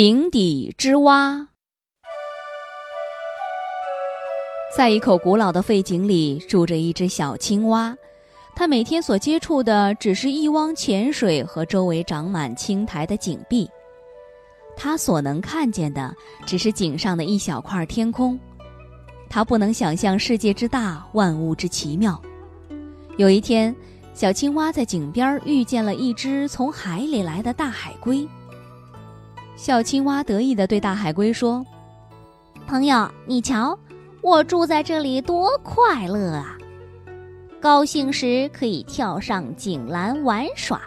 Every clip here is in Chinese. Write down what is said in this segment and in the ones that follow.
井底之蛙。在一口古老的废井里，住着一只小青蛙。它每天所接触的只是一汪浅水和周围长满青苔的井壁。它所能看见的，只是井上的一小块天空。它不能想象世界之大，万物之奇妙。有一天，小青蛙在井边遇见了一只从海里来的大海龟。小青蛙得意地对大海龟说：“朋友，你瞧，我住在这里多快乐啊！高兴时可以跳上井栏玩耍，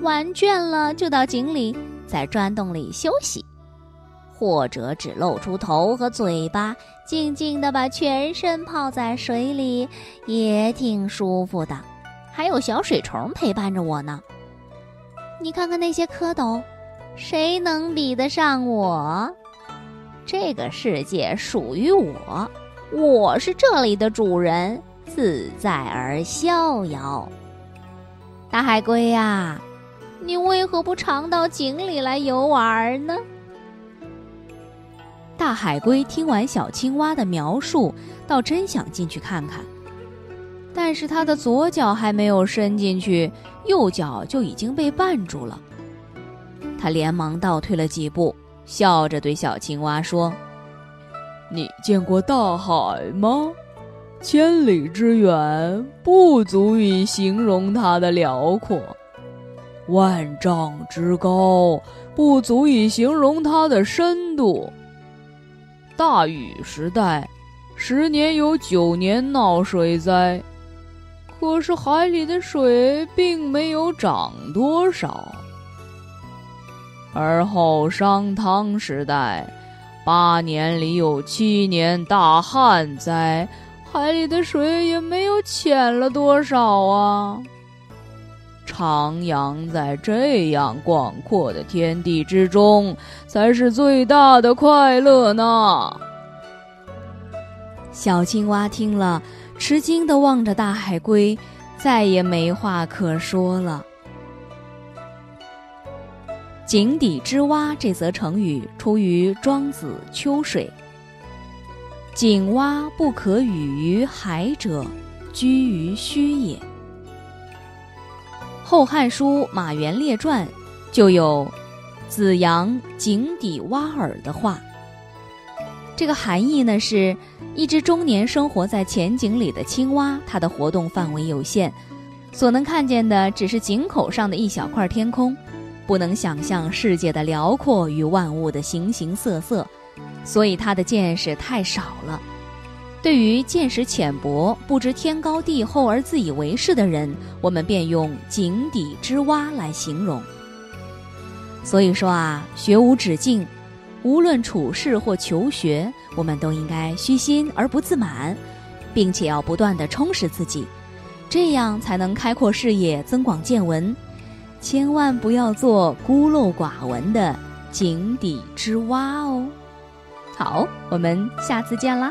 玩倦了就到井里，在砖洞里休息，或者只露出头和嘴巴，静静地把全身泡在水里，也挺舒服的。还有小水虫陪伴着我呢。你看看那些蝌蚪。”谁能比得上我？这个世界属于我，我是这里的主人，自在而逍遥。大海龟呀，你为何不常到井里来游玩呢？大海龟听完小青蛙的描述，倒真想进去看看，但是它的左脚还没有伸进去，右脚就已经被绊住了。他连忙倒退了几步，笑着对小青蛙说：“你见过大海吗？千里之远不足以形容它的辽阔，万丈之高不足以形容它的深度。大禹时代，十年有九年闹水灾，可是海里的水并没有涨多少。”而后商汤时代，八年里有七年大旱灾，海里的水也没有浅了多少啊！徜徉在这样广阔的天地之中，才是最大的快乐呢。小青蛙听了，吃惊的望着大海龟，再也没话可说了。井底之蛙这则成语出于《庄子·秋水》。井蛙不可语于海者，居于虚也。《后汉书·马援列传》就有“子阳井底蛙耳”的话。这个含义呢，是一只终年生活在浅井里的青蛙，它的活动范围有限，所能看见的只是井口上的一小块天空。不能想象世界的辽阔与万物的形形色色，所以他的见识太少了。对于见识浅薄、不知天高地厚而自以为是的人，我们便用“井底之蛙”来形容。所以说啊，学无止境，无论处事或求学，我们都应该虚心而不自满，并且要不断的充实自己，这样才能开阔视野、增广见闻。千万不要做孤陋寡闻的井底之蛙哦！好，我们下次见啦。